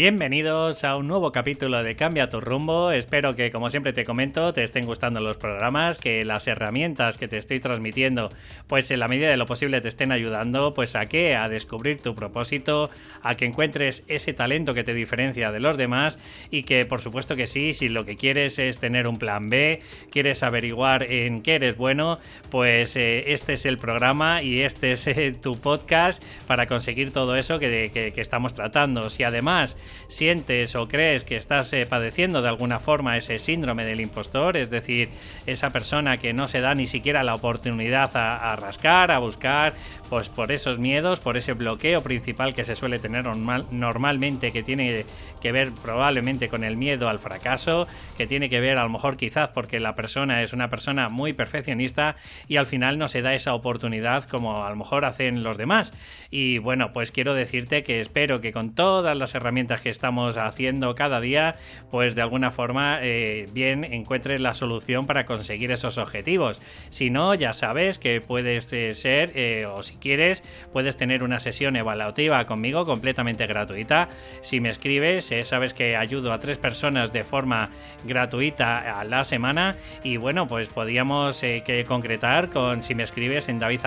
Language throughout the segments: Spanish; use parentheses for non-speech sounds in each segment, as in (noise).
Bienvenidos a un nuevo capítulo de Cambia tu rumbo. Espero que, como siempre te comento, te estén gustando los programas, que las herramientas que te estoy transmitiendo, pues en la medida de lo posible te estén ayudando, pues a qué, a descubrir tu propósito, a que encuentres ese talento que te diferencia de los demás y que, por supuesto que sí, si lo que quieres es tener un plan B, quieres averiguar en qué eres bueno, pues eh, este es el programa y este es eh, tu podcast para conseguir todo eso que, que, que estamos tratando. Si además sientes o crees que estás eh, padeciendo de alguna forma ese síndrome del impostor, es decir, esa persona que no se da ni siquiera la oportunidad a, rascar, a buscar, pues por esos miedos, por ese bloqueo principal que se suele tener normalmente, que tiene que ver probablemente con el miedo al fracaso, que tiene que ver a lo mejor quizás porque la persona es una persona muy perfeccionista y al final no se da esa oportunidad como a lo mejor hacen los demás. Y bueno, pues quiero decirte que espero que con todas las herramientas que estamos haciendo cada día, pues de alguna forma eh, bien encuentres la solución para conseguir esos objetivos. Si no, ya sabes que puedes eh, ser, eh, o si quieres, puedes tener una sesión evaluativa conmigo completamente gratuita. Si me escribes, sabes que ayudo a tres personas de forma gratuita a la semana y bueno, pues podríamos que concretar con si me escribes en david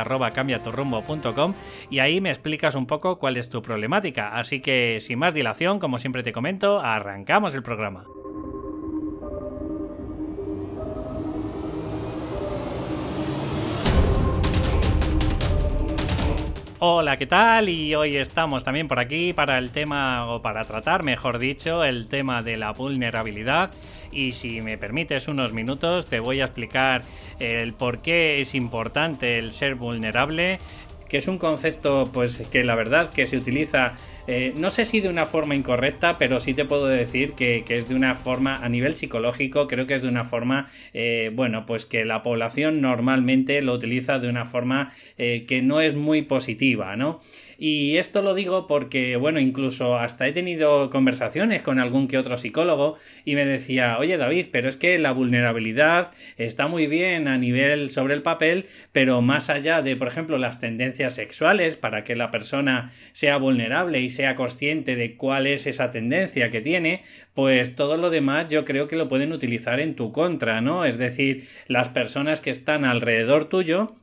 y ahí me explicas un poco cuál es tu problemática. Así que sin más dilación, como siempre te comento, arrancamos el programa. Hola, ¿qué tal? Y hoy estamos también por aquí para el tema, o para tratar, mejor dicho, el tema de la vulnerabilidad. Y si me permites unos minutos, te voy a explicar el por qué es importante el ser vulnerable, que es un concepto pues que la verdad que se utiliza eh, no sé si de una forma incorrecta, pero sí te puedo decir que, es de una forma a nivel psicológico, creo que es de una forma, eh, bueno, pues que la población normalmente lo utiliza de una forma eh, que no es muy positiva, ¿no? Y esto lo digo porque, bueno, incluso hasta he tenido conversaciones con algún que otro psicólogo y me decía, oye David, pero es que la vulnerabilidad está muy bien a nivel sobre el papel, pero más allá de, por ejemplo, las tendencias sexuales para que la persona sea vulnerable y sea consciente de cuál es esa tendencia que tiene, pues todo lo demás yo creo que lo pueden utilizar en tu contra, ¿no? Es decir, las personas que están alrededor tuyo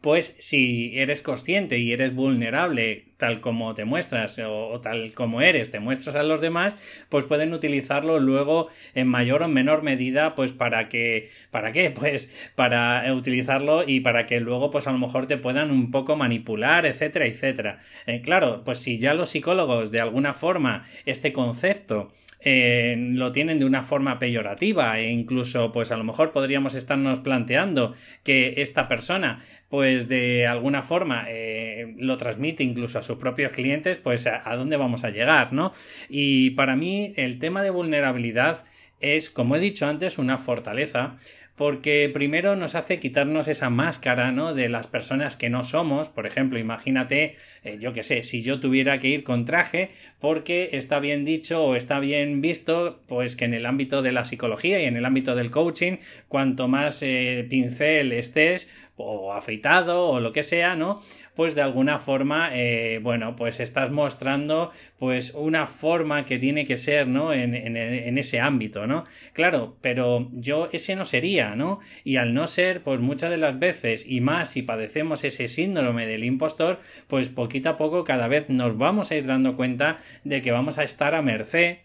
pues si eres consciente y eres vulnerable tal como te muestras o, tal como eres, te muestras a los demás, pues pueden utilizarlo luego en mayor o menor medida, pues para que, ¿para qué? (laughs) Pues para utilizarlo y para que luego pues a lo mejor te puedan un poco manipular, etcétera, etcétera. Eh, claro, pues si ya los psicólogos de alguna forma este concepto eh, lo tienen de una forma peyorativa e incluso pues a lo mejor podríamos estarnos planteando que esta persona pues de alguna forma eh, lo transmite incluso a sus propios clientes pues a, a dónde vamos a llegar no y para mí el tema de vulnerabilidad es como he dicho antes una fortaleza porque primero nos hace quitarnos esa máscara, ¿no? De las personas que no somos. Por ejemplo, imagínate, eh, yo qué sé, si yo tuviera que ir con traje, porque está bien dicho o está bien visto, pues que en el ámbito de la psicología y en el ámbito del coaching, cuanto más eh, pincel estés, o afeitado o lo que sea, ¿no? Pues de alguna forma, eh, bueno, pues estás mostrando pues una forma que tiene que ser, ¿no? En, en, ese ámbito, ¿no? Claro, pero yo ese no sería, ¿no? Y al no ser, pues muchas de las veces, y más si padecemos ese síndrome del impostor, pues poquito a poco cada vez nos vamos a ir dando cuenta de que vamos a estar a merced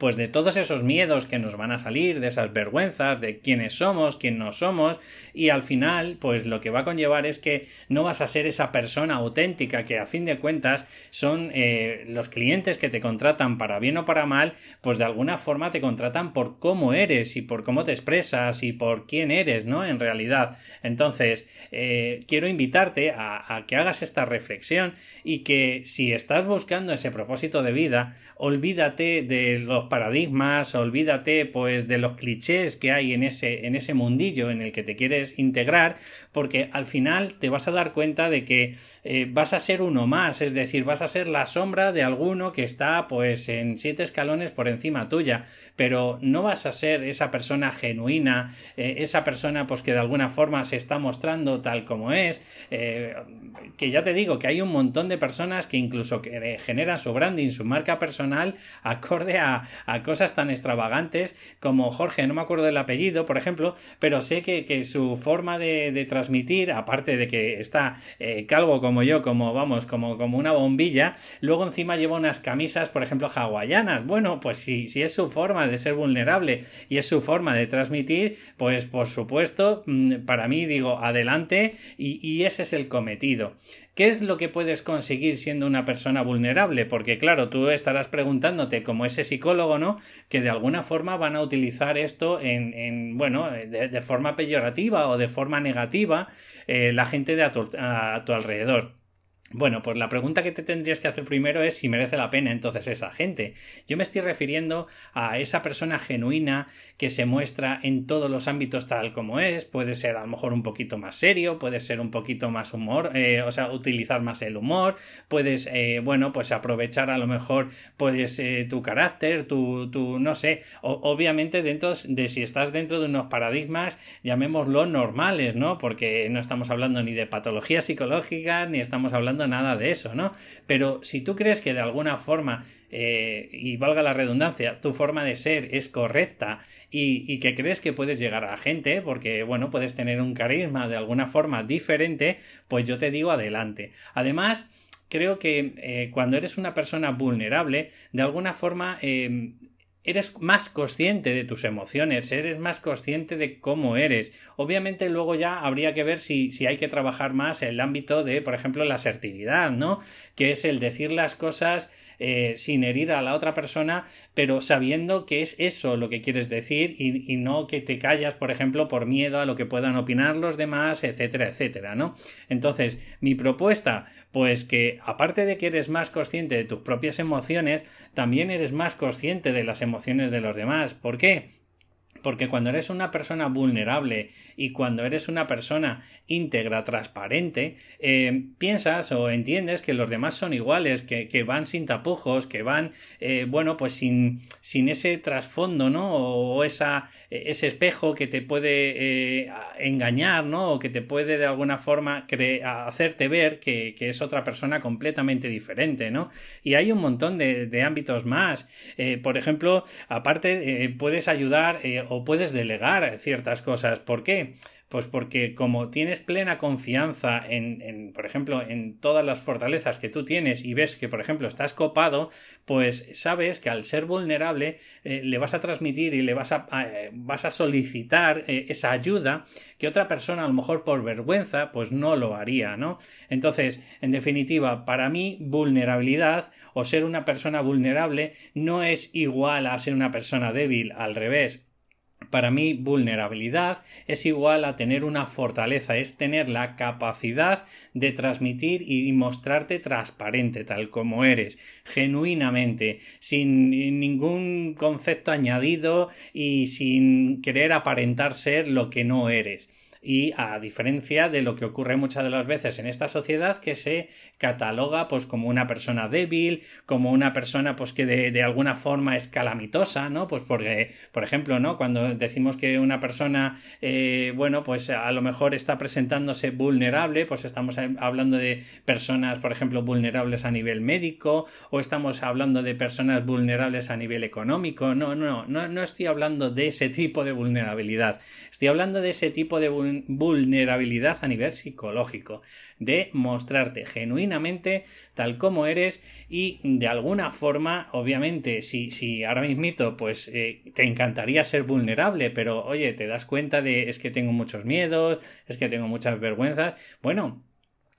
pues de todos esos miedos que nos van a salir, de esas vergüenzas, de quiénes somos, quién no somos, y al final, pues lo que va a conllevar es que no vas a ser esa persona auténtica que a fin de cuentas son eh, los clientes que te contratan para bien o para mal, pues de alguna forma te contratan por cómo eres y por cómo te expresas y por quién eres, ¿no? En realidad. Entonces, eh, quiero invitarte a, a que hagas esta reflexión y que si estás buscando ese propósito de vida, olvídate de los paradigmas, olvídate pues de los clichés que hay en ese, en ese mundillo en el que te quieres integrar, porque al final te vas a dar cuenta de que eh, vas a ser uno más, es decir, vas a ser la sombra de alguno que está pues en siete escalones por encima tuya, pero no vas a ser esa persona genuina, eh, esa persona pues que de alguna forma se está mostrando tal como es, eh, que ya te digo que hay un montón de personas que incluso que generan su branding, su marca personal, acorde a, cosas tan extravagantes como Jorge, no me acuerdo del apellido, por ejemplo, pero sé que, su forma de, transmitir, aparte de que está eh, calvo como yo, como vamos, como, como una bombilla, luego encima lleva unas camisas, por ejemplo, hawaianas. Bueno, pues si, si es su forma de ser vulnerable y es su forma de transmitir, pues por supuesto, mm, para mí digo, adelante y, y ese es el cometido. ¿Qué es lo que puedes conseguir siendo una persona vulnerable? Porque claro, tú estarás preguntándote como ese psicólogo, ¿no? Que de alguna forma van a utilizar esto en, bueno, de, forma peyorativa o de forma negativa eh, la gente de a tu alrededor. Bueno, pues la pregunta que te tendrías que hacer primero es si merece la pena entonces esa gente. Yo me estoy refiriendo a esa persona genuina que se muestra en todos los ámbitos tal como es. Puede ser a lo mejor un poquito más serio, puede ser un poquito más humor, eh, o sea, utilizar más el humor, puedes, eh, bueno, pues aprovechar a lo mejor, puedes eh, tu carácter, tu, tu no sé, obviamente dentro de si estás dentro de unos paradigmas, llamémoslo normales, ¿no? Porque no estamos hablando ni de patologías psicológicas, ni estamos hablando nada de eso, ¿no? Pero si tú crees que de alguna forma, eh, y valga la redundancia, tu forma de ser es correcta y, que crees que puedes llegar a la gente, porque, bueno, puedes tener un carisma de alguna forma diferente, pues yo te digo adelante. Además, creo que eh, cuando eres una persona vulnerable, de alguna forma eh, eres más consciente de tus emociones, eres más consciente de cómo eres. Obviamente luego ya habría que ver si, si, hay que trabajar más el ámbito de, por ejemplo, la asertividad, ¿no? Que es el decir las cosas eh, sin herir a la otra persona, pero sabiendo que es eso lo que quieres decir y, no que te callas, por ejemplo, por miedo a lo que puedan opinar los demás, etcétera, etcétera, ¿no? Entonces, mi propuesta, pues que aparte de que eres más consciente de tus propias emociones, también eres más consciente de las emociones de los demás. ¿Por qué? Porque cuando eres una persona vulnerable y cuando eres una persona íntegra, transparente, eh, piensas o entiendes que los demás son iguales, que, van sin tapujos, que van, eh, bueno, pues sin, sin ese trasfondo, ¿no? O esa, ese espejo que te puede eh, engañar, ¿no? O que te puede de alguna forma hacerte ver que, es otra persona completamente diferente, ¿no? Y hay un montón de ámbitos más. por ejemplo, aparte, puedes ayudar o puedes delegar ciertas cosas. ¿Por qué? Pues porque como tienes plena confianza en, por ejemplo, en todas las fortalezas que tú tienes y ves que, por ejemplo, estás copado, pues sabes que al ser vulnerable eh, le vas a transmitir y le vas a, eh, vas a solicitar eh, esa ayuda que otra persona a lo mejor por vergüenza pues no lo haría, ¿no? Entonces, en definitiva, para mí vulnerabilidad o ser una persona vulnerable no es igual a ser una persona débil, al revés para mí, vulnerabilidad es igual a tener una fortaleza, es tener la capacidad de transmitir y mostrarte transparente, tal como eres, genuinamente, sin ningún concepto añadido y sin querer aparentar ser lo que no eres y a diferencia de lo que ocurre muchas de las veces en esta sociedad que se cataloga pues como una persona débil, como una persona pues que de, alguna forma es calamitosa, ¿no? Pues porque, por ejemplo, ¿no? Cuando decimos que una persona, eh, bueno, pues a lo mejor está presentándose vulnerable, pues estamos hablando de personas, por ejemplo, vulnerables a nivel médico o estamos hablando de personas vulnerables a nivel económico. No, no, no, no estoy hablando de ese tipo de vulnerabilidad. Estoy hablando de ese tipo de vulnerabilidad vulnerabilidad a nivel psicológico, de mostrarte genuinamente tal como eres y de alguna forma, obviamente, si, si ahora mismito pues eh, te encantaría ser vulnerable, pero oye, te das cuenta de es que tengo muchos miedos, es que tengo muchas vergüenzas, bueno,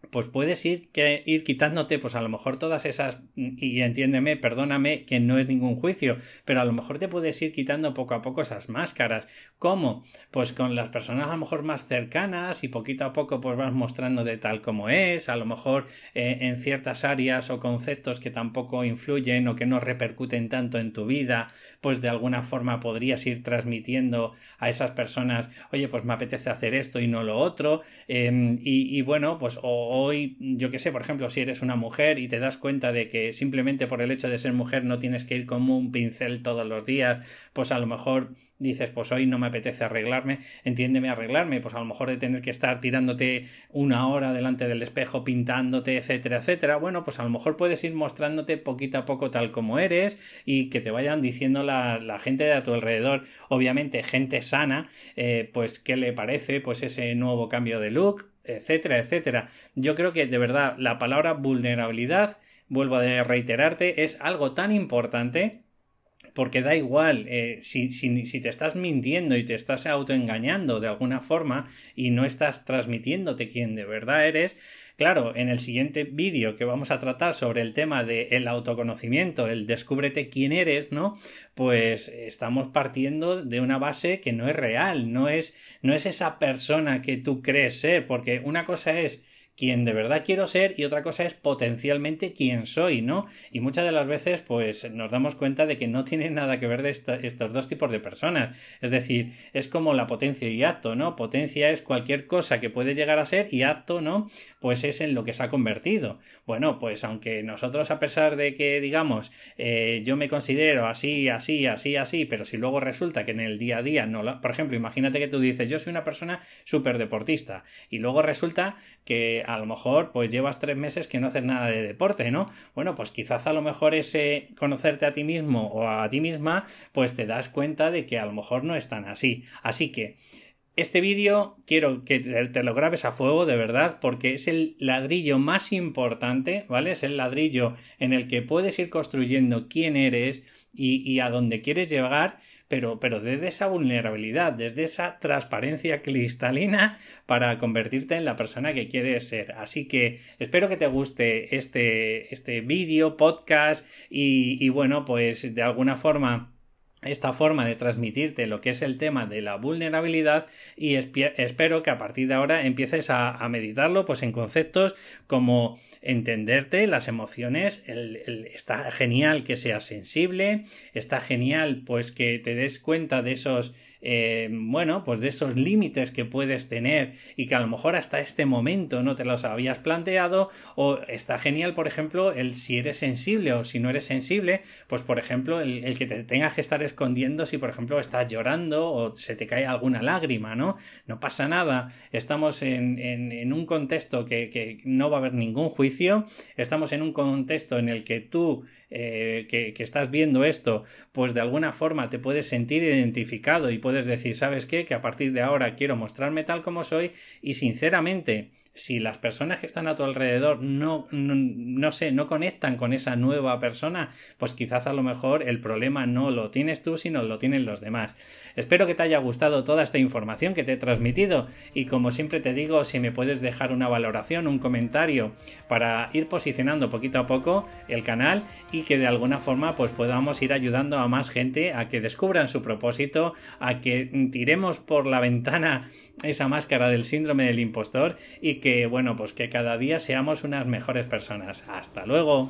pues puedes ir, que, ir quitándote, pues a lo mejor todas esas, y entiéndeme, perdóname que no es ningún juicio, pero a lo mejor te puedes ir quitando poco a poco esas máscaras. ¿Cómo? Pues con las personas a lo mejor más cercanas y poquito a poco pues vas mostrando de tal como es, a lo mejor eh, en ciertas áreas o conceptos que tampoco influyen o que no repercuten tanto en tu vida, pues de alguna forma podrías ir transmitiendo a esas personas, oye, pues me apetece hacer esto y no lo otro, em, y, y, bueno, pues o hoy, yo que sé, por ejemplo, si eres una mujer y te das cuenta de que simplemente por el hecho de ser mujer no tienes que ir como un pincel todos los días, pues a lo mejor dices, pues hoy no me apetece arreglarme, entiéndeme arreglarme, pues a lo mejor de tener que estar tirándote una hora delante del espejo, pintándote, etcétera, etcétera, bueno, pues a lo mejor puedes ir mostrándote poquito a poco tal como eres y que te vayan diciendo la, la gente de a tu alrededor, obviamente gente sana, eh, pues qué le parece pues ese nuevo cambio de look, etcétera, etcétera. Yo creo que de verdad la palabra vulnerabilidad, vuelvo a reiterarte, es algo tan importante porque da igual eh, si, si, si, te estás mintiendo y te estás autoengañando de alguna forma y no estás transmitiéndote quién de verdad eres, claro, en el siguiente vídeo que vamos a tratar sobre el tema del autoconocimiento, el descúbrete quién eres, ¿no? Pues estamos partiendo de una base que no es real, no es, no es esa persona que tú crees ser, porque una cosa es quien de verdad quiero ser y otra cosa es potencialmente quién soy, ¿no? Y muchas de las veces pues nos damos cuenta de que no tiene nada que ver de estos dos tipos de personas. Es decir, es como la potencia y acto, ¿no? Potencia es cualquier cosa que puede llegar a ser y acto, ¿no? Pues es en lo que se ha convertido. Bueno, pues aunque nosotros a pesar de que digamos eh, yo me considero así, así, así, así, pero si luego resulta que en el día a día no lo... Por ejemplo, imagínate que tú dices yo soy una persona súper deportista y luego resulta que a lo mejor pues llevas tres meses que no haces nada de deporte, ¿no? Bueno, pues quizás a lo mejor ese conocerte a ti mismo o a ti misma, pues te das cuenta de que a lo mejor no es tan así. Así que este vídeo quiero que te lo grabes a fuego de verdad porque es el ladrillo más importante, ¿vale? Es el ladrillo en el que puedes ir construyendo quién eres y, y a dónde quieres llegar pero, pero desde esa vulnerabilidad, desde esa transparencia cristalina para convertirte en la persona que quieres ser. Así que espero que te guste este, este vídeo, podcast y, y bueno, pues de alguna forma esta forma de transmitirte lo que es el tema de la vulnerabilidad y espero que a partir de ahora empieces a, meditarlo pues en conceptos como entenderte las emociones está genial que seas sensible está genial pues que te des cuenta de esos eh, bueno, pues de esos límites que puedes tener y que a lo mejor hasta este momento no te los habías planteado o está genial, por ejemplo, el si eres sensible o si no eres sensible, pues por ejemplo, el, que te tengas que estar escondiendo si por ejemplo estás llorando o se te cae alguna lágrima, ¿no? No pasa nada, estamos en, en, un contexto que, que no va a haber ningún juicio, estamos en un contexto en el que tú eh, que, que, estás viendo esto, pues de alguna forma te puedes sentir identificado y puedes decir, ¿sabes qué? Que a partir de ahora quiero mostrarme tal como soy y sinceramente si las personas que están a tu alrededor no, no, sé, no conectan con esa nueva persona, pues quizás a lo mejor el problema no lo tienes tú, sino lo tienen los demás. Espero que te haya gustado toda esta información que te he transmitido y como siempre te digo, si me puedes dejar una valoración, un comentario para ir posicionando poquito a poco el canal y que de alguna forma pues podamos ir ayudando a más gente a que descubran su propósito, a que tiremos por la ventana esa máscara del síndrome del impostor y que, bueno, pues que cada día seamos unas mejores personas. Hasta luego.